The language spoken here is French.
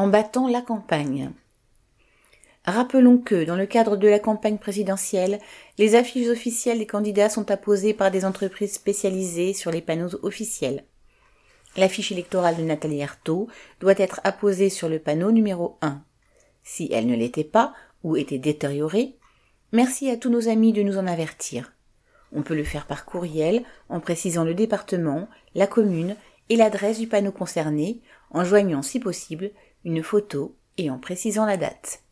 en battant la campagne. Rappelons que, dans le cadre de la campagne présidentielle, les affiches officielles des candidats sont apposées par des entreprises spécialisées sur les panneaux officiels. L'affiche électorale de Nathalie Arthaud doit être apposée sur le panneau numéro 1. Si elle ne l'était pas ou était détériorée, merci à tous nos amis de nous en avertir. On peut le faire par courriel en précisant le département, la commune et l'adresse du panneau concerné, en joignant si possible une photo et en précisant la date.